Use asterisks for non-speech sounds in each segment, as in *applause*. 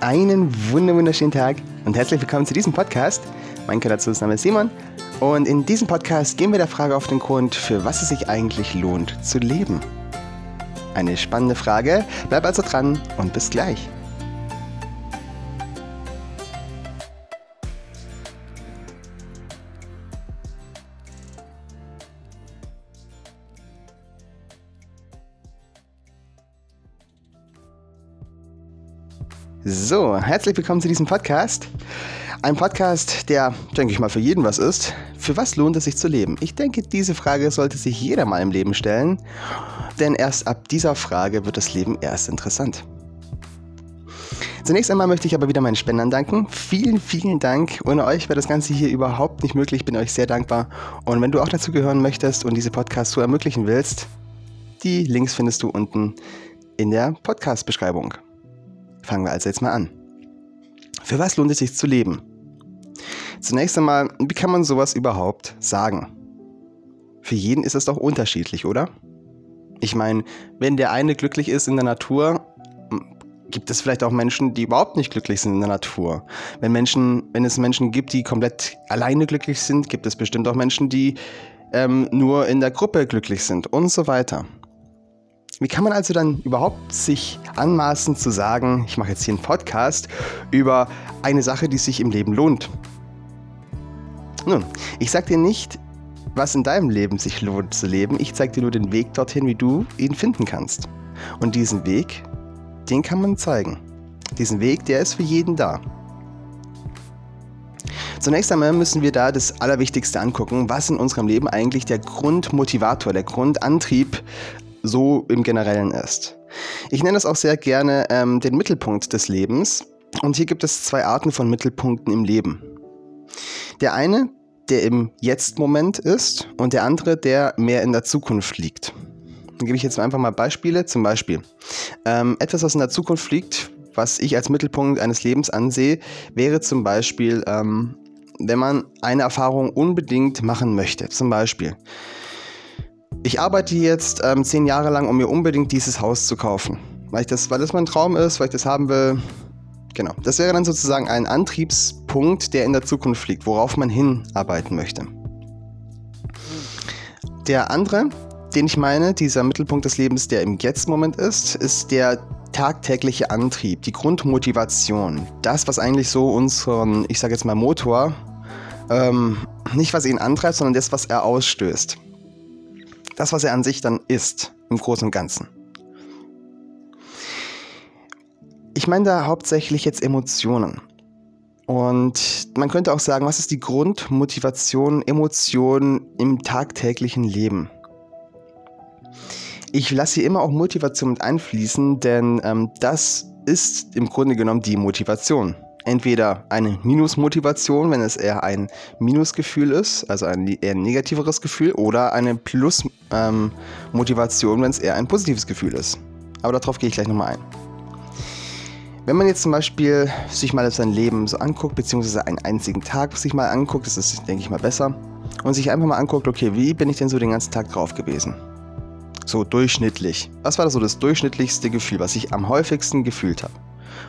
Einen wunderschönen Tag und herzlich willkommen zu diesem Podcast. Mein Name ist Simon und in diesem Podcast gehen wir der Frage auf den Grund, für was es sich eigentlich lohnt zu leben. Eine spannende Frage, bleib also dran und bis gleich. So, herzlich willkommen zu diesem Podcast. Ein Podcast, der, denke ich mal, für jeden was ist. Für was lohnt es sich zu leben? Ich denke, diese Frage sollte sich jeder mal im Leben stellen, denn erst ab dieser Frage wird das Leben erst interessant. Zunächst einmal möchte ich aber wieder meinen Spendern danken. Vielen, vielen Dank. Ohne euch wäre das Ganze hier überhaupt nicht möglich. Ich bin euch sehr dankbar. Und wenn du auch dazu gehören möchtest und diese Podcast so ermöglichen willst, die Links findest du unten in der Podcast-Beschreibung. Fangen wir also jetzt mal an. Für was lohnt es sich zu leben? Zunächst einmal, wie kann man sowas überhaupt sagen? Für jeden ist es doch unterschiedlich, oder? Ich meine, wenn der eine glücklich ist in der Natur, gibt es vielleicht auch Menschen, die überhaupt nicht glücklich sind in der Natur. Wenn Menschen, wenn es Menschen gibt, die komplett alleine glücklich sind, gibt es bestimmt auch Menschen, die ähm, nur in der Gruppe glücklich sind und so weiter. Wie kann man also dann überhaupt sich anmaßen zu sagen, ich mache jetzt hier einen Podcast über eine Sache, die sich im Leben lohnt? Nun, ich sage dir nicht, was in deinem Leben sich lohnt zu leben. Ich zeige dir nur den Weg dorthin, wie du ihn finden kannst. Und diesen Weg, den kann man zeigen. Diesen Weg, der ist für jeden da. Zunächst einmal müssen wir da das Allerwichtigste angucken, was in unserem Leben eigentlich der Grundmotivator, der Grundantrieb so im Generellen ist. Ich nenne es auch sehr gerne ähm, den Mittelpunkt des Lebens. Und hier gibt es zwei Arten von Mittelpunkten im Leben. Der eine, der im Jetzt-Moment ist und der andere, der mehr in der Zukunft liegt. Dann gebe ich jetzt einfach mal Beispiele. Zum Beispiel ähm, etwas, was in der Zukunft liegt, was ich als Mittelpunkt eines Lebens ansehe, wäre zum Beispiel, ähm, wenn man eine Erfahrung unbedingt machen möchte. Zum Beispiel, ich arbeite jetzt ähm, zehn Jahre lang, um mir unbedingt dieses Haus zu kaufen. Weil, ich das, weil das mein Traum ist, weil ich das haben will. Genau. Das wäre dann sozusagen ein Antriebspunkt, der in der Zukunft liegt, worauf man hinarbeiten möchte. Der andere, den ich meine, dieser Mittelpunkt des Lebens, der im Jetzt-Moment ist, ist der tagtägliche Antrieb, die Grundmotivation. Das, was eigentlich so unseren, ich sage jetzt mal Motor, ähm, nicht was ihn antreibt, sondern das, was er ausstößt das, was er an sich dann ist, im Großen und Ganzen. Ich meine da hauptsächlich jetzt Emotionen. Und man könnte auch sagen, was ist die Grundmotivation, Emotionen im tagtäglichen Leben? Ich lasse hier immer auch Motivation mit einfließen, denn ähm, das ist im Grunde genommen die Motivation entweder eine Minusmotivation, wenn es eher ein Minusgefühl ist, also ein eher negativeres Gefühl, oder eine Plus-Motivation, ähm, wenn es eher ein positives Gefühl ist. Aber darauf gehe ich gleich nochmal ein. Wenn man jetzt zum Beispiel sich mal sein Leben so anguckt, beziehungsweise einen einzigen Tag sich mal anguckt, das ist, denke ich mal, besser, und sich einfach mal anguckt, okay, wie bin ich denn so den ganzen Tag drauf gewesen? So durchschnittlich. Was war das so das durchschnittlichste Gefühl, was ich am häufigsten gefühlt habe?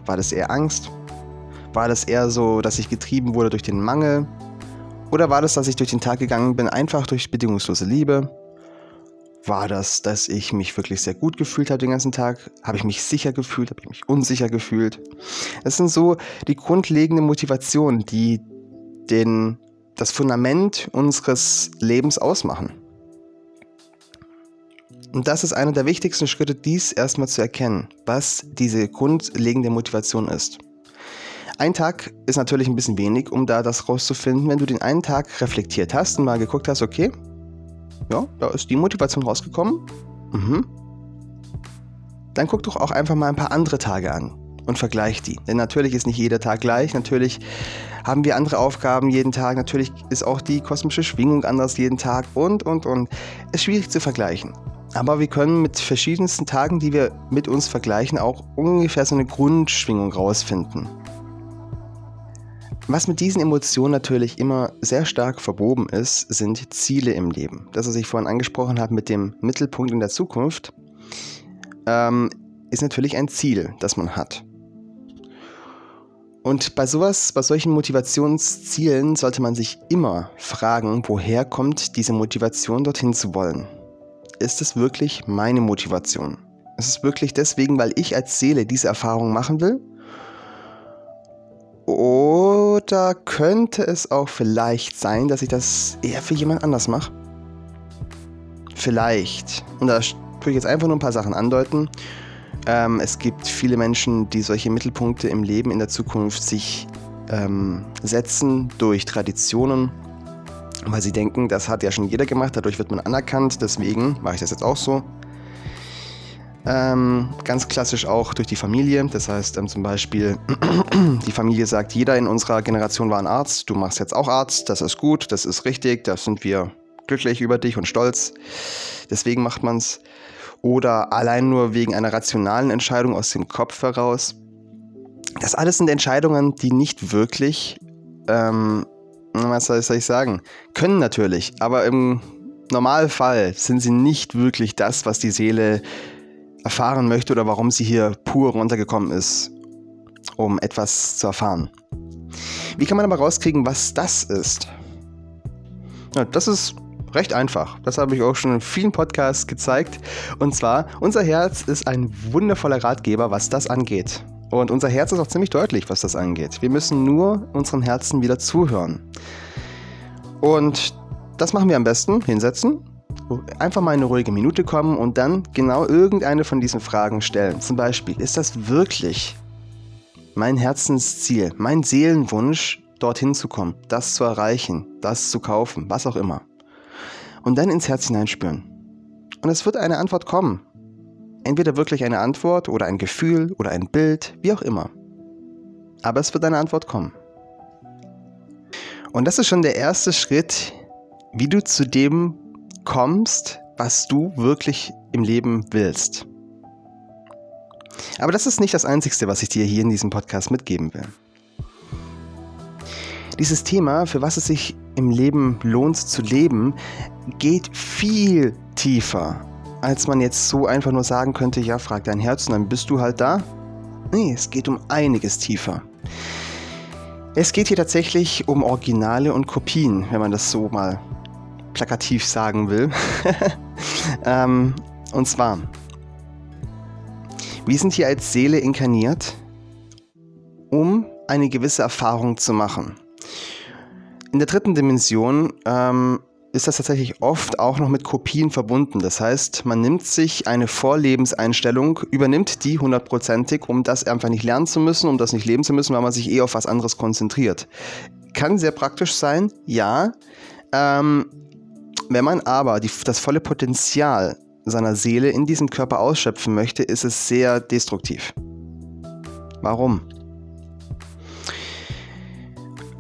War das eher Angst? War das eher so, dass ich getrieben wurde durch den Mangel? Oder war das, dass ich durch den Tag gegangen bin, einfach durch bedingungslose Liebe? War das, dass ich mich wirklich sehr gut gefühlt habe den ganzen Tag? Habe ich mich sicher gefühlt? Habe ich mich unsicher gefühlt? Das sind so die grundlegenden Motivationen, die den, das Fundament unseres Lebens ausmachen. Und das ist einer der wichtigsten Schritte, dies erstmal zu erkennen, was diese grundlegende Motivation ist. Ein Tag ist natürlich ein bisschen wenig, um da das rauszufinden. Wenn du den einen Tag reflektiert hast und mal geguckt hast, okay, ja, da ist die Motivation rausgekommen. Mhm. Dann guck doch auch einfach mal ein paar andere Tage an und vergleich die. Denn natürlich ist nicht jeder Tag gleich. Natürlich haben wir andere Aufgaben jeden Tag. Natürlich ist auch die kosmische Schwingung anders jeden Tag und, und, und. Ist schwierig zu vergleichen. Aber wir können mit verschiedensten Tagen, die wir mit uns vergleichen, auch ungefähr so eine Grundschwingung rausfinden. Was mit diesen Emotionen natürlich immer sehr stark verwoben ist, sind Ziele im Leben. Das, was ich vorhin angesprochen habe mit dem Mittelpunkt in der Zukunft, ähm, ist natürlich ein Ziel, das man hat. Und bei sowas, bei solchen Motivationszielen sollte man sich immer fragen, woher kommt diese Motivation, dorthin zu wollen? Ist es wirklich meine Motivation? Ist es wirklich deswegen, weil ich als Seele diese Erfahrung machen will? Oder könnte es auch vielleicht sein, dass ich das eher für jemand anders mache? Vielleicht. Und da tue ich jetzt einfach nur ein paar Sachen andeuten. Ähm, es gibt viele Menschen, die solche Mittelpunkte im Leben in der Zukunft sich ähm, setzen durch Traditionen, weil sie denken, das hat ja schon jeder gemacht, dadurch wird man anerkannt, deswegen mache ich das jetzt auch so. Ähm, ganz klassisch auch durch die Familie. Das heißt ähm, zum Beispiel, *clears throat* die Familie sagt, jeder in unserer Generation war ein Arzt, du machst jetzt auch Arzt, das ist gut, das ist richtig, da sind wir glücklich über dich und stolz. Deswegen macht man es oder allein nur wegen einer rationalen Entscheidung aus dem Kopf heraus. Das alles sind Entscheidungen, die nicht wirklich, ähm, was soll ich sagen, können natürlich, aber im Normalfall sind sie nicht wirklich das, was die Seele erfahren möchte oder warum sie hier pur runtergekommen ist, um etwas zu erfahren. Wie kann man aber rauskriegen, was das ist? Ja, das ist Recht einfach. Das habe ich auch schon in vielen Podcasts gezeigt. Und zwar, unser Herz ist ein wundervoller Ratgeber, was das angeht. Und unser Herz ist auch ziemlich deutlich, was das angeht. Wir müssen nur unseren Herzen wieder zuhören. Und das machen wir am besten. Hinsetzen, einfach mal eine ruhige Minute kommen und dann genau irgendeine von diesen Fragen stellen. Zum Beispiel, ist das wirklich mein Herzensziel, mein Seelenwunsch, dorthin zu kommen, das zu erreichen, das zu kaufen, was auch immer und dann ins Herz hineinspüren. Und es wird eine Antwort kommen. Entweder wirklich eine Antwort oder ein Gefühl oder ein Bild, wie auch immer. Aber es wird eine Antwort kommen. Und das ist schon der erste Schritt, wie du zu dem kommst, was du wirklich im Leben willst. Aber das ist nicht das Einzige, was ich dir hier in diesem Podcast mitgeben will. Dieses Thema, für was es sich im Leben lohnt zu leben, geht viel tiefer, als man jetzt so einfach nur sagen könnte, ja, frag dein Herz und dann bist du halt da. Nee, es geht um einiges tiefer. Es geht hier tatsächlich um Originale und Kopien, wenn man das so mal plakativ sagen will. *laughs* ähm, und zwar, wir sind hier als Seele inkarniert, um eine gewisse Erfahrung zu machen. In der dritten Dimension ähm, ist das tatsächlich oft auch noch mit Kopien verbunden. Das heißt, man nimmt sich eine Vorlebenseinstellung, übernimmt die hundertprozentig, um das einfach nicht lernen zu müssen, um das nicht leben zu müssen, weil man sich eh auf was anderes konzentriert. Kann sehr praktisch sein, ja. Ähm, wenn man aber die, das volle Potenzial seiner Seele in diesem Körper ausschöpfen möchte, ist es sehr destruktiv. Warum?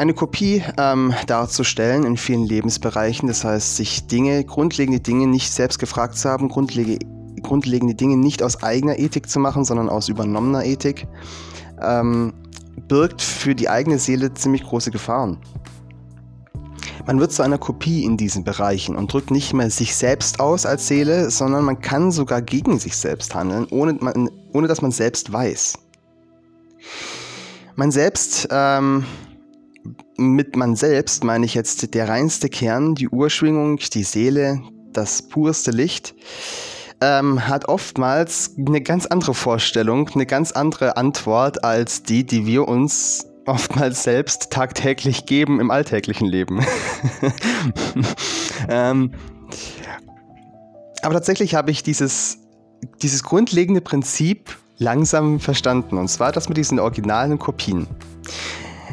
eine Kopie ähm, darzustellen in vielen Lebensbereichen. Das heißt, sich Dinge, grundlegende Dinge nicht selbst gefragt zu haben, grundlegende, grundlegende Dinge nicht aus eigener Ethik zu machen, sondern aus übernommener Ethik, ähm, birgt für die eigene Seele ziemlich große Gefahren. Man wird zu einer Kopie in diesen Bereichen und drückt nicht mehr sich selbst aus als Seele, sondern man kann sogar gegen sich selbst handeln, ohne, man, ohne dass man selbst weiß. Man selbst ähm, mit man selbst meine ich jetzt der reinste Kern, die Urschwingung, die Seele, das purste Licht, ähm, hat oftmals eine ganz andere Vorstellung, eine ganz andere Antwort als die, die wir uns oftmals selbst tagtäglich geben im alltäglichen Leben. *laughs* ähm, aber tatsächlich habe ich dieses, dieses grundlegende Prinzip langsam verstanden, und zwar das mit diesen originalen Kopien.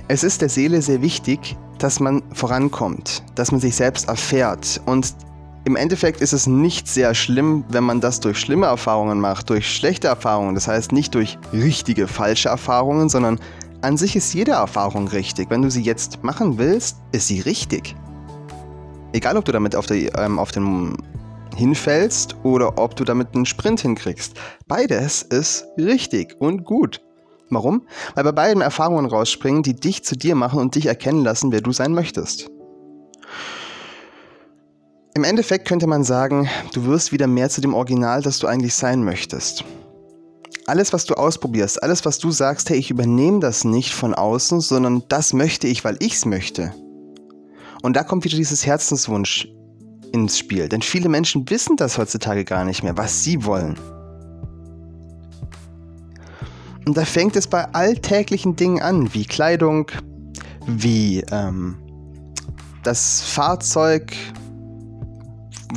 Es ist der Seele sehr wichtig, dass man vorankommt, dass man sich selbst erfährt. Und im Endeffekt ist es nicht sehr schlimm, wenn man das durch schlimme Erfahrungen macht, durch schlechte Erfahrungen. Das heißt nicht durch richtige, falsche Erfahrungen, sondern an sich ist jede Erfahrung richtig. Wenn du sie jetzt machen willst, ist sie richtig. Egal, ob du damit auf, der, ähm, auf den hinfällst oder ob du damit einen Sprint hinkriegst. Beides ist richtig und gut. Warum? Weil bei beiden Erfahrungen rausspringen, die dich zu dir machen und dich erkennen lassen, wer du sein möchtest. Im Endeffekt könnte man sagen, du wirst wieder mehr zu dem Original, das du eigentlich sein möchtest. Alles, was du ausprobierst, alles, was du sagst, hey, ich übernehme das nicht von außen, sondern das möchte ich, weil ich es möchte. Und da kommt wieder dieses Herzenswunsch ins Spiel. Denn viele Menschen wissen das heutzutage gar nicht mehr, was sie wollen. Und da fängt es bei alltäglichen Dingen an, wie Kleidung, wie ähm, das Fahrzeug,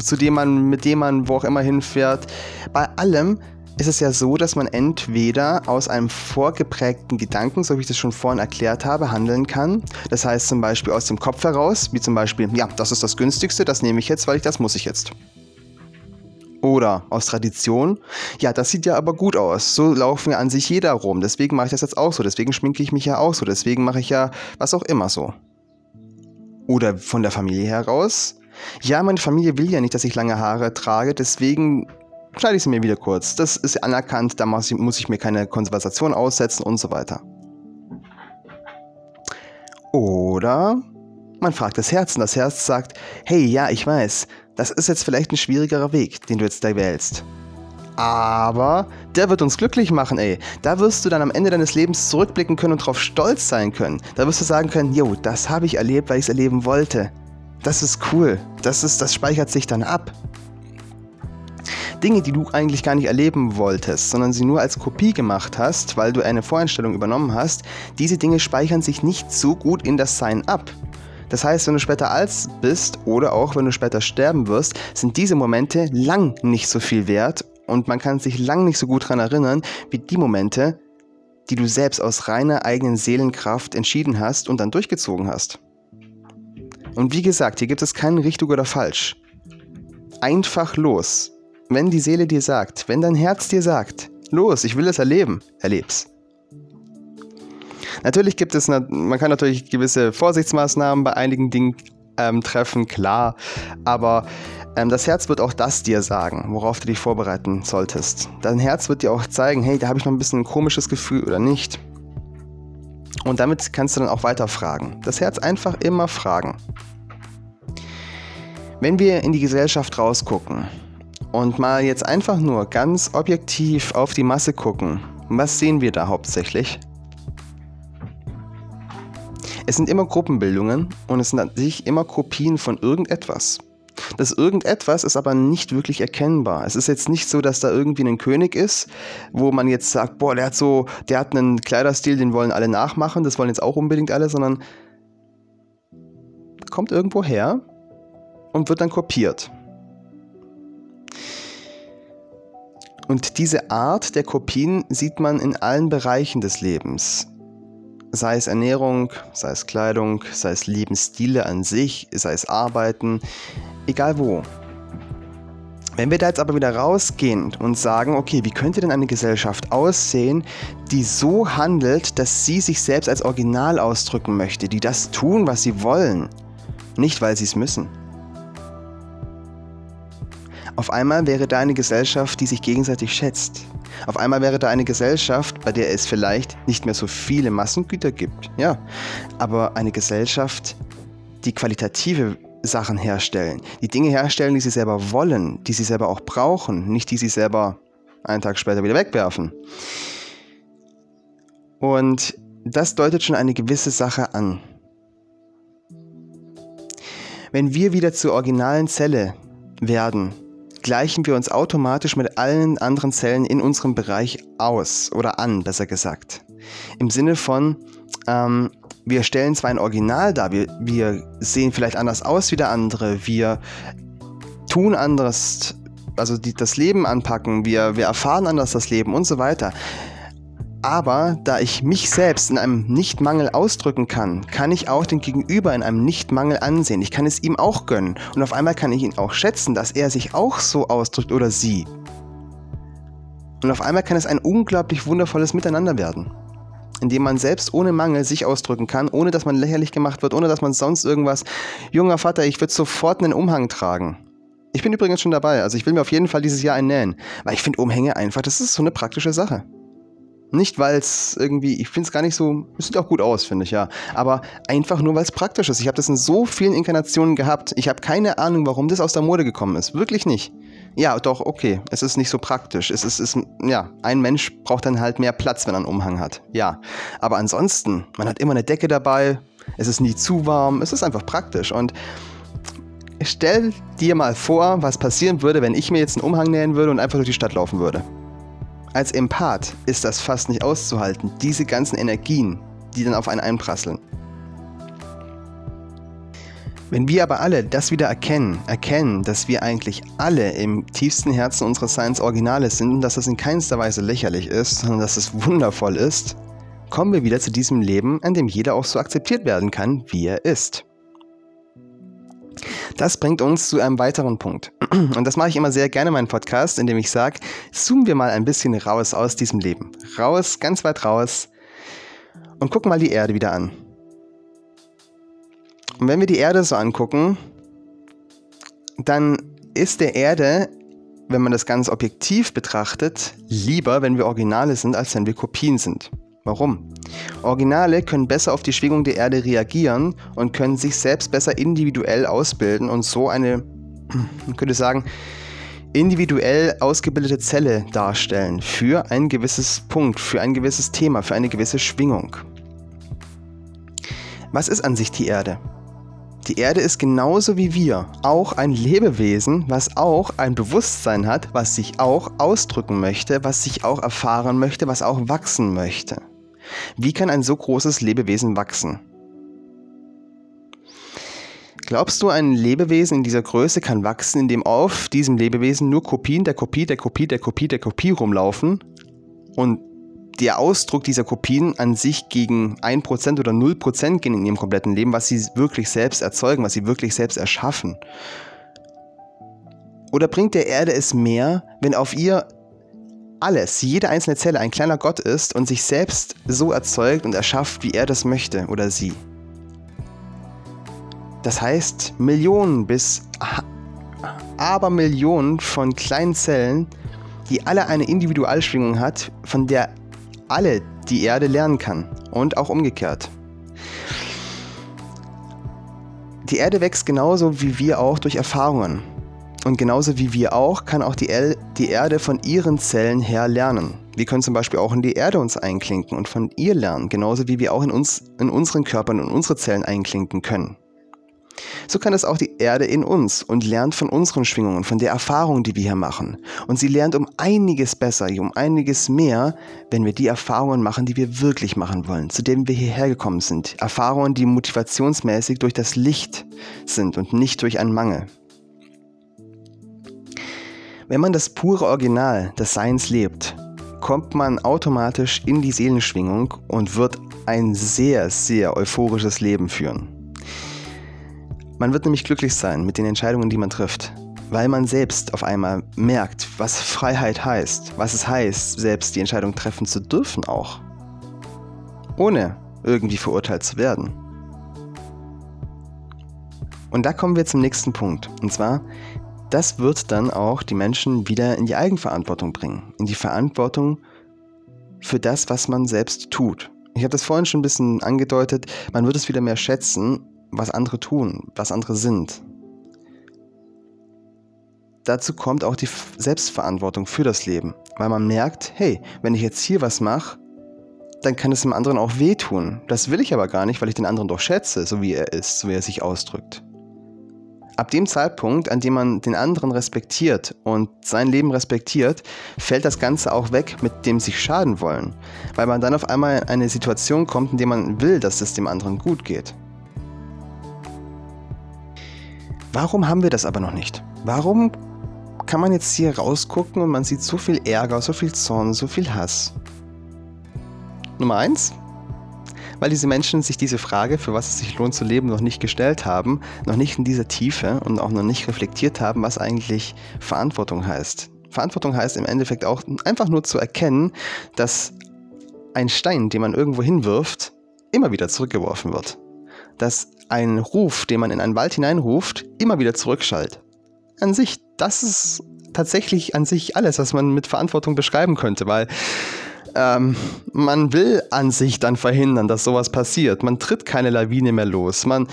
zu dem man, mit dem man wo auch immer hinfährt. Bei allem ist es ja so, dass man entweder aus einem vorgeprägten Gedanken, so wie ich das schon vorhin erklärt habe, handeln kann. Das heißt zum Beispiel aus dem Kopf heraus, wie zum Beispiel, ja, das ist das günstigste, das nehme ich jetzt, weil ich das muss ich jetzt. Oder aus Tradition, ja, das sieht ja aber gut aus. So laufen ja an sich jeder rum. Deswegen mache ich das jetzt auch so. Deswegen schminke ich mich ja auch so. Deswegen mache ich ja was auch immer so. Oder von der Familie heraus. Ja, meine Familie will ja nicht, dass ich lange Haare trage. Deswegen schneide ich sie mir wieder kurz. Das ist anerkannt. Da muss ich mir keine Konservation aussetzen und so weiter. Oder man fragt das Herz und das Herz sagt, hey, ja, ich weiß, das ist jetzt vielleicht ein schwierigerer Weg, den du jetzt da wählst. Aber der wird uns glücklich machen, ey. Da wirst du dann am Ende deines Lebens zurückblicken können und darauf stolz sein können. Da wirst du sagen können, jo, das habe ich erlebt, weil ich es erleben wollte. Das ist cool. Das, ist, das speichert sich dann ab. Dinge, die du eigentlich gar nicht erleben wolltest, sondern sie nur als Kopie gemacht hast, weil du eine Voreinstellung übernommen hast, diese Dinge speichern sich nicht so gut in das Sein ab. Das heißt, wenn du später alt bist oder auch wenn du später sterben wirst, sind diese Momente lang nicht so viel wert und man kann sich lang nicht so gut daran erinnern, wie die Momente, die du selbst aus reiner eigenen Seelenkraft entschieden hast und dann durchgezogen hast. Und wie gesagt, hier gibt es keinen richtig oder falsch. Einfach los. Wenn die Seele dir sagt, wenn dein Herz dir sagt, los, ich will es erleben, erleb's. Natürlich gibt es, man kann natürlich gewisse Vorsichtsmaßnahmen bei einigen Dingen ähm, treffen, klar, aber ähm, das Herz wird auch das dir sagen, worauf du dich vorbereiten solltest. Dein Herz wird dir auch zeigen, hey, da habe ich noch ein bisschen ein komisches Gefühl oder nicht. Und damit kannst du dann auch weiter fragen. Das Herz einfach immer fragen. Wenn wir in die Gesellschaft rausgucken und mal jetzt einfach nur ganz objektiv auf die Masse gucken, was sehen wir da hauptsächlich? Es sind immer Gruppenbildungen und es sind an sich immer Kopien von irgendetwas. Das irgendetwas ist aber nicht wirklich erkennbar. Es ist jetzt nicht so, dass da irgendwie ein König ist, wo man jetzt sagt, boah, der hat so, der hat einen Kleiderstil, den wollen alle nachmachen, das wollen jetzt auch unbedingt alle, sondern kommt irgendwo her und wird dann kopiert. Und diese Art der Kopien sieht man in allen Bereichen des Lebens sei es Ernährung, sei es Kleidung, sei es Lebensstile an sich, sei es Arbeiten, egal wo. Wenn wir da jetzt aber wieder rausgehen und sagen, okay, wie könnte denn eine Gesellschaft aussehen, die so handelt, dass sie sich selbst als Original ausdrücken möchte, die das tun, was sie wollen, nicht weil sie es müssen. Auf einmal wäre da eine Gesellschaft, die sich gegenseitig schätzt, auf einmal wäre da eine Gesellschaft, bei der es vielleicht nicht mehr so viele Massengüter gibt, ja, aber eine Gesellschaft, die qualitative Sachen herstellen, die Dinge herstellen, die sie selber wollen, die sie selber auch brauchen, nicht die sie selber einen Tag später wieder wegwerfen. Und das deutet schon eine gewisse Sache an. Wenn wir wieder zur originalen Zelle werden, gleichen wir uns automatisch mit allen anderen Zellen in unserem Bereich aus oder an, besser gesagt. Im Sinne von, ähm, wir stellen zwar ein Original dar, wir, wir sehen vielleicht anders aus wie der andere, wir tun anderes, also die, das Leben anpacken, wir, wir erfahren anders das Leben und so weiter. Aber da ich mich selbst in einem Nichtmangel ausdrücken kann, kann ich auch den Gegenüber in einem Nichtmangel ansehen. Ich kann es ihm auch gönnen. Und auf einmal kann ich ihn auch schätzen, dass er sich auch so ausdrückt oder sie. Und auf einmal kann es ein unglaublich wundervolles Miteinander werden. Indem man selbst ohne Mangel sich ausdrücken kann, ohne dass man lächerlich gemacht wird, ohne dass man sonst irgendwas. Junger Vater, ich würde sofort einen Umhang tragen. Ich bin übrigens schon dabei, also ich will mir auf jeden Fall dieses Jahr einen nähen. Weil ich finde Umhänge einfach, das ist so eine praktische Sache. Nicht, weil es irgendwie, ich finde es gar nicht so, es sieht auch gut aus, finde ich, ja. Aber einfach nur, weil es praktisch ist. Ich habe das in so vielen Inkarnationen gehabt. Ich habe keine Ahnung, warum das aus der Mode gekommen ist. Wirklich nicht. Ja, doch, okay. Es ist nicht so praktisch. Es ist, ist, ja, ein Mensch braucht dann halt mehr Platz, wenn er einen Umhang hat. Ja. Aber ansonsten, man hat immer eine Decke dabei. Es ist nie zu warm. Es ist einfach praktisch. Und stell dir mal vor, was passieren würde, wenn ich mir jetzt einen Umhang nähen würde und einfach durch die Stadt laufen würde. Als Empath ist das fast nicht auszuhalten, diese ganzen Energien, die dann auf einen einprasseln. Wenn wir aber alle das wieder erkennen, erkennen, dass wir eigentlich alle im tiefsten Herzen unseres Seins Originale sind und dass das in keinster Weise lächerlich ist, sondern dass es wundervoll ist, kommen wir wieder zu diesem Leben, an dem jeder auch so akzeptiert werden kann, wie er ist. Das bringt uns zu einem weiteren Punkt. Und das mache ich immer sehr gerne in meinem Podcast, indem ich sage, zoomen wir mal ein bisschen raus aus diesem Leben. Raus, ganz weit raus und gucken mal die Erde wieder an. Und wenn wir die Erde so angucken, dann ist der Erde, wenn man das ganz objektiv betrachtet, lieber, wenn wir Originale sind, als wenn wir Kopien sind. Warum? Originale können besser auf die Schwingung der Erde reagieren und können sich selbst besser individuell ausbilden und so eine, man könnte sagen, individuell ausgebildete Zelle darstellen für ein gewisses Punkt, für ein gewisses Thema, für eine gewisse Schwingung. Was ist an sich die Erde? Die Erde ist genauso wie wir auch ein Lebewesen, was auch ein Bewusstsein hat, was sich auch ausdrücken möchte, was sich auch erfahren möchte, was auch wachsen möchte. Wie kann ein so großes Lebewesen wachsen? Glaubst du, ein Lebewesen in dieser Größe kann wachsen, indem auf diesem Lebewesen nur Kopien der Kopie der Kopie der Kopie der Kopie rumlaufen und der Ausdruck dieser Kopien an sich gegen 1% oder 0% gehen in ihrem kompletten Leben, was sie wirklich selbst erzeugen, was sie wirklich selbst erschaffen? Oder bringt der Erde es mehr, wenn auf ihr alles, jede einzelne Zelle ein kleiner Gott ist und sich selbst so erzeugt und erschafft, wie er das möchte oder sie. Das heißt, Millionen bis Abermillionen von kleinen Zellen, die alle eine Individualschwingung hat, von der alle die Erde lernen kann und auch umgekehrt. Die Erde wächst genauso wie wir auch durch Erfahrungen. Und genauso wie wir auch, kann auch die, El die Erde von ihren Zellen her lernen. Wir können zum Beispiel auch in die Erde uns einklinken und von ihr lernen, genauso wie wir auch in, uns, in unseren Körpern und unsere Zellen einklinken können. So kann es auch die Erde in uns und lernt von unseren Schwingungen, von der Erfahrung, die wir hier machen. Und sie lernt um einiges besser, um einiges mehr, wenn wir die Erfahrungen machen, die wir wirklich machen wollen, zu denen wir hierher gekommen sind. Erfahrungen, die motivationsmäßig durch das Licht sind und nicht durch einen Mangel. Wenn man das pure Original des Seins lebt, kommt man automatisch in die Seelenschwingung und wird ein sehr, sehr euphorisches Leben führen. Man wird nämlich glücklich sein mit den Entscheidungen, die man trifft, weil man selbst auf einmal merkt, was Freiheit heißt, was es heißt, selbst die Entscheidung treffen zu dürfen auch, ohne irgendwie verurteilt zu werden. Und da kommen wir zum nächsten Punkt, und zwar das wird dann auch die Menschen wieder in die Eigenverantwortung bringen, in die Verantwortung für das, was man selbst tut. Ich habe das vorhin schon ein bisschen angedeutet, man wird es wieder mehr schätzen, was andere tun, was andere sind. Dazu kommt auch die Selbstverantwortung für das Leben, weil man merkt, hey, wenn ich jetzt hier was mache, dann kann es dem anderen auch wehtun. Das will ich aber gar nicht, weil ich den anderen doch schätze, so wie er ist, so wie er sich ausdrückt. Ab dem Zeitpunkt, an dem man den anderen respektiert und sein Leben respektiert, fällt das Ganze auch weg mit dem sich schaden wollen, weil man dann auf einmal in eine Situation kommt, in der man will, dass es dem anderen gut geht. Warum haben wir das aber noch nicht? Warum kann man jetzt hier rausgucken und man sieht so viel Ärger, so viel Zorn, so viel Hass? Nummer eins, weil diese Menschen sich diese Frage, für was es sich lohnt zu leben, noch nicht gestellt haben, noch nicht in dieser Tiefe und auch noch nicht reflektiert haben, was eigentlich Verantwortung heißt. Verantwortung heißt im Endeffekt auch einfach nur zu erkennen, dass ein Stein, den man irgendwo hinwirft, immer wieder zurückgeworfen wird. Dass ein Ruf, den man in einen Wald hineinruft, immer wieder zurückschallt. An sich, das ist tatsächlich an sich alles, was man mit Verantwortung beschreiben könnte, weil ähm, man will an sich dann verhindern, dass sowas passiert. Man tritt keine Lawine mehr los. Man,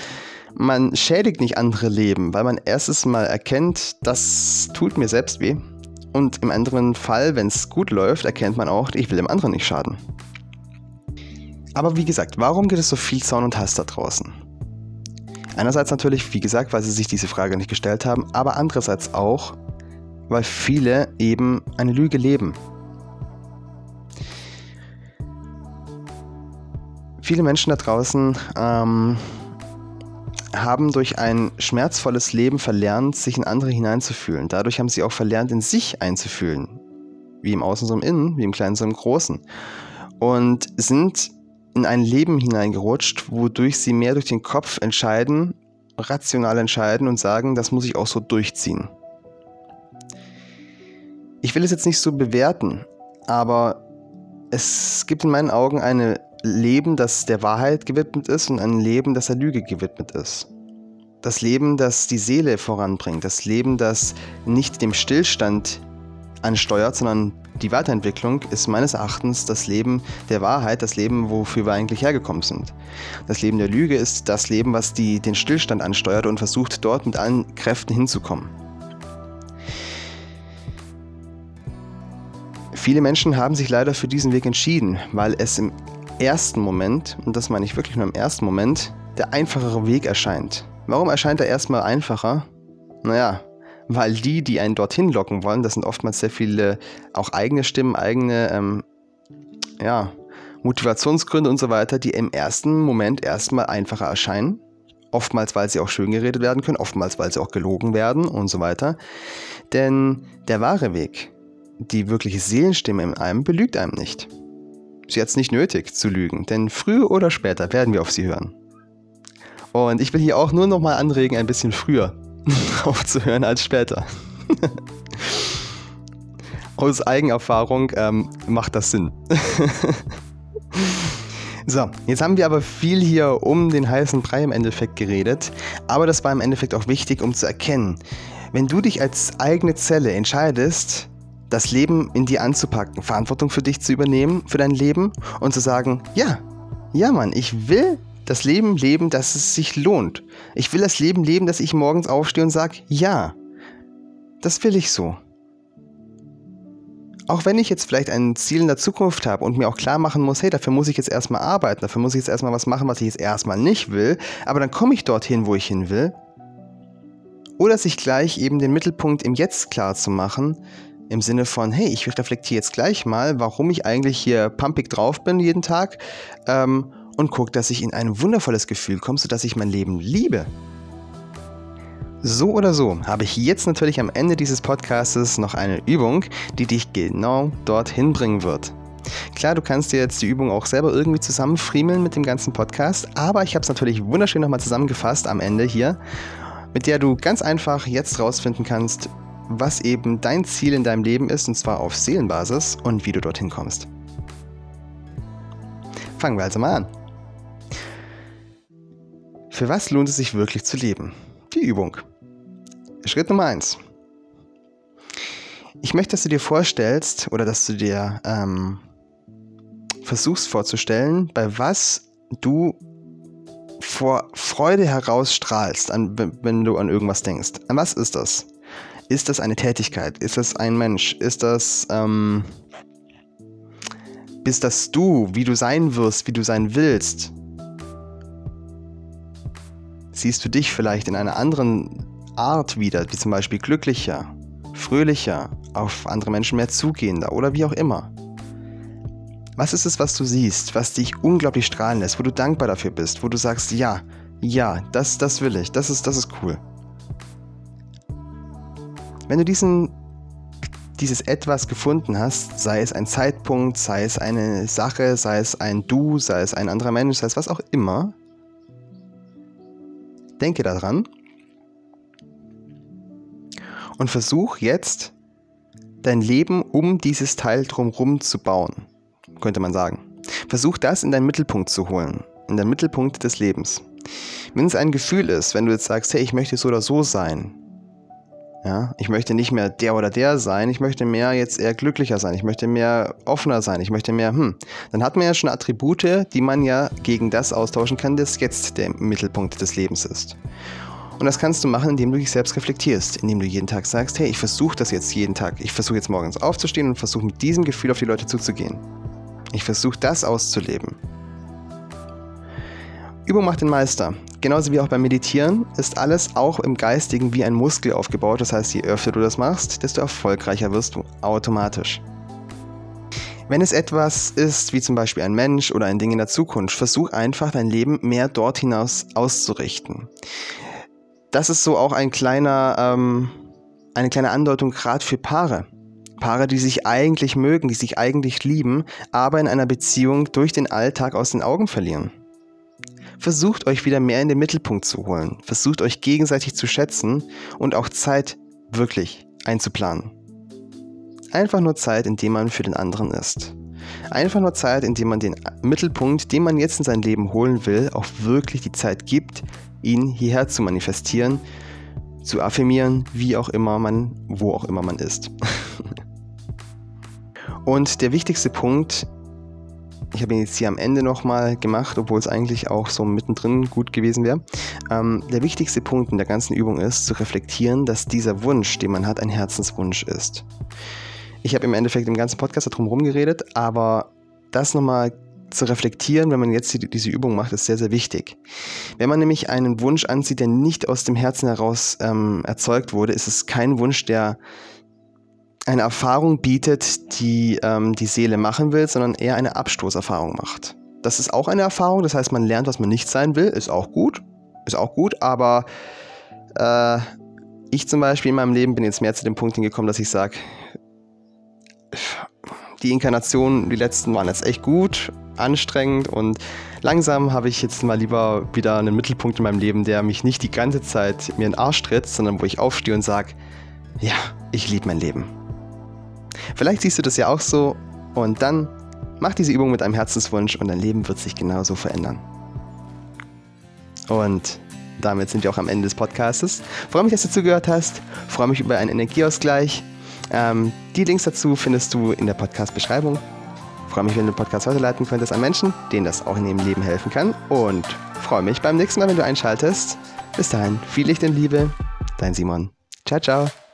man schädigt nicht andere Leben, weil man erstes Mal erkennt, das tut mir selbst weh. Und im anderen Fall, wenn es gut läuft, erkennt man auch, ich will dem anderen nicht schaden. Aber wie gesagt, warum gibt es so viel Zaun und Hass da draußen? Einerseits natürlich, wie gesagt, weil sie sich diese Frage nicht gestellt haben, aber andererseits auch, weil viele eben eine Lüge leben. Viele Menschen da draußen ähm, haben durch ein schmerzvolles Leben verlernt, sich in andere hineinzufühlen. Dadurch haben sie auch verlernt, in sich einzufühlen. Wie im Außen so im Innen, wie im Kleinen so im Großen. Und sind in ein Leben hineingerutscht, wodurch sie mehr durch den Kopf entscheiden, rational entscheiden und sagen, das muss ich auch so durchziehen. Ich will es jetzt nicht so bewerten, aber es gibt in meinen Augen ein Leben, das der Wahrheit gewidmet ist und ein Leben, das der Lüge gewidmet ist. Das Leben, das die Seele voranbringt, das Leben, das nicht dem Stillstand ansteuert, sondern die Weiterentwicklung ist meines Erachtens das Leben der Wahrheit, das Leben, wofür wir eigentlich hergekommen sind. Das Leben der Lüge ist das Leben, was die, den Stillstand ansteuert und versucht, dort mit allen Kräften hinzukommen. Viele Menschen haben sich leider für diesen Weg entschieden, weil es im ersten Moment, und das meine ich wirklich nur im ersten Moment, der einfachere Weg erscheint. Warum erscheint er erstmal einfacher? Naja, weil die, die einen dorthin locken wollen, das sind oftmals sehr viele auch eigene Stimmen, eigene ähm, ja, Motivationsgründe und so weiter, die im ersten Moment erstmal einfacher erscheinen. Oftmals, weil sie auch schön geredet werden können, oftmals, weil sie auch gelogen werden und so weiter. Denn der wahre Weg, die wirkliche Seelenstimme in einem, belügt einem nicht. Sie hat es nicht nötig zu lügen, denn früher oder später werden wir auf sie hören. Und ich will hier auch nur noch mal anregen, ein bisschen früher *laughs* aufzuhören als später. *laughs* Aus Eigenerfahrung ähm, macht das Sinn. *laughs* so, jetzt haben wir aber viel hier um den heißen Brei im Endeffekt geredet, aber das war im Endeffekt auch wichtig, um zu erkennen, wenn du dich als eigene Zelle entscheidest, das Leben in dir anzupacken, Verantwortung für dich zu übernehmen, für dein Leben und zu sagen, ja, ja Mann, ich will das Leben leben, dass es sich lohnt. Ich will das Leben leben, dass ich morgens aufstehe und sage, ja, das will ich so. Auch wenn ich jetzt vielleicht ein Ziel in der Zukunft habe und mir auch klar machen muss, hey, dafür muss ich jetzt erstmal arbeiten, dafür muss ich jetzt erstmal was machen, was ich jetzt erstmal nicht will, aber dann komme ich dorthin, wo ich hin will. Oder sich gleich eben den Mittelpunkt im Jetzt klar zu machen, im Sinne von, hey, ich reflektiere jetzt gleich mal, warum ich eigentlich hier pumpig drauf bin jeden Tag ähm, und gucke, dass ich in ein wundervolles Gefühl komme, sodass ich mein Leben liebe. So oder so habe ich jetzt natürlich am Ende dieses Podcastes noch eine Übung, die dich genau dorthin bringen wird. Klar, du kannst dir jetzt die Übung auch selber irgendwie zusammenfriemeln mit dem ganzen Podcast, aber ich habe es natürlich wunderschön nochmal zusammengefasst am Ende hier, mit der du ganz einfach jetzt rausfinden kannst, was eben dein Ziel in deinem Leben ist, und zwar auf Seelenbasis und wie du dorthin kommst. Fangen wir also mal an. Für was lohnt es sich wirklich zu leben? Die Übung. Schritt Nummer 1. Ich möchte, dass du dir vorstellst oder dass du dir ähm, versuchst vorzustellen, bei was du vor Freude herausstrahlst, an, wenn du an irgendwas denkst. An was ist das? Ist das eine Tätigkeit? Ist das ein Mensch? Ist das, ähm, bist das du, wie du sein wirst, wie du sein willst? Siehst du dich vielleicht in einer anderen Art wieder, wie zum Beispiel glücklicher, fröhlicher, auf andere Menschen mehr zugehender oder wie auch immer? Was ist es, was du siehst, was dich unglaublich strahlen lässt, wo du dankbar dafür bist, wo du sagst, ja, ja, das, das will ich, das ist, das ist cool. Wenn du diesen, dieses Etwas gefunden hast, sei es ein Zeitpunkt, sei es eine Sache, sei es ein Du, sei es ein anderer Mensch, sei es was auch immer, denke daran und versuch jetzt dein Leben um dieses Teil drumherum zu bauen, könnte man sagen. Versuch das in deinen Mittelpunkt zu holen, in den Mittelpunkt des Lebens. Wenn es ein Gefühl ist, wenn du jetzt sagst, hey, ich möchte so oder so sein, Ja, ich möchte nicht mehr der oder der sein, ich möchte mehr jetzt eher glücklicher sein, ich möchte mehr offener sein, ich möchte mehr, hm. Dann hat man ja schon Attribute, die man ja gegen das austauschen kann, das jetzt der Mittelpunkt des Lebens ist. Und das kannst du machen, indem du dich selbst reflektierst, indem du jeden Tag sagst, hey, ich versuche das jetzt jeden Tag. Ich versuche jetzt morgens aufzustehen und versuche mit diesem Gefühl auf die Leute zuzugehen. Ich versuche das auszuleben. Übung macht den Meister. Genauso wie auch beim Meditieren ist alles auch im Geistigen wie ein Muskel aufgebaut. Das heißt, je öfter du das machst, desto erfolgreicher wirst du automatisch. Wenn es etwas ist, wie zum Beispiel ein Mensch oder ein Ding in der Zukunft, versuch einfach dein Leben mehr dort hinaus auszurichten. Das ist so auch ein kleiner, ähm, eine kleine Andeutung gerade für Paare. Paare, die sich eigentlich mögen, die sich eigentlich lieben, aber in einer Beziehung durch den Alltag aus den Augen verlieren. Versucht euch wieder mehr in den Mittelpunkt zu holen. Versucht euch gegenseitig zu schätzen und auch Zeit wirklich einzuplanen. Einfach nur Zeit, indem man für den anderen ist. Einfach nur Zeit, indem man den Mittelpunkt, den man jetzt in sein Leben holen will, auch wirklich die Zeit gibt, ihn hierher zu manifestieren, zu affirmieren, wie auch immer man, wo auch immer man ist. *laughs* und der wichtigste Punkt ich habe ihn jetzt hier am Ende nochmal gemacht, obwohl es eigentlich auch so mittendrin gut gewesen wäre. Ähm, der wichtigste Punkt in der ganzen Übung ist, zu reflektieren, dass dieser Wunsch, den man hat, ein Herzenswunsch ist. Ich habe im Endeffekt im ganzen Podcast darum rumgeredet, aber das nochmal zu reflektieren, wenn man jetzt die, diese Übung macht, ist sehr, sehr wichtig. Wenn man nämlich einen Wunsch anzieht, der nicht aus dem Herzen heraus ähm, erzeugt wurde, ist es kein Wunsch, der eine Erfahrung bietet, die ähm, die Seele machen will, sondern eher eine Abstoßerfahrung macht. Das ist auch eine Erfahrung, das heißt, man lernt, was man nicht sein will, ist auch gut, ist auch gut, aber äh, ich zum Beispiel in meinem Leben bin jetzt mehr zu dem Punkt hingekommen, dass ich sage, die Inkarnationen, die letzten waren jetzt echt gut, anstrengend und langsam habe ich jetzt mal lieber wieder einen Mittelpunkt in meinem Leben, der mich nicht die ganze Zeit mir in den Arsch tritt, sondern wo ich aufstehe und sage, ja, ich liebe mein Leben. Vielleicht siehst du das ja auch so und dann mach diese Übung mit einem Herzenswunsch und dein Leben wird sich genauso verändern. Und damit sind wir auch am Ende des Podcastes. Freue mich, dass du zugehört hast. Freue mich über einen Energieausgleich. Ähm, die Links dazu findest du in der Podcast-Beschreibung. Freue mich, wenn du den Podcast weiterleiten könntest an Menschen, denen das auch in ihrem Leben helfen kann. Und freue mich beim nächsten Mal, wenn du einschaltest. Bis dahin, viel Licht und Liebe. Dein Simon. Ciao, ciao.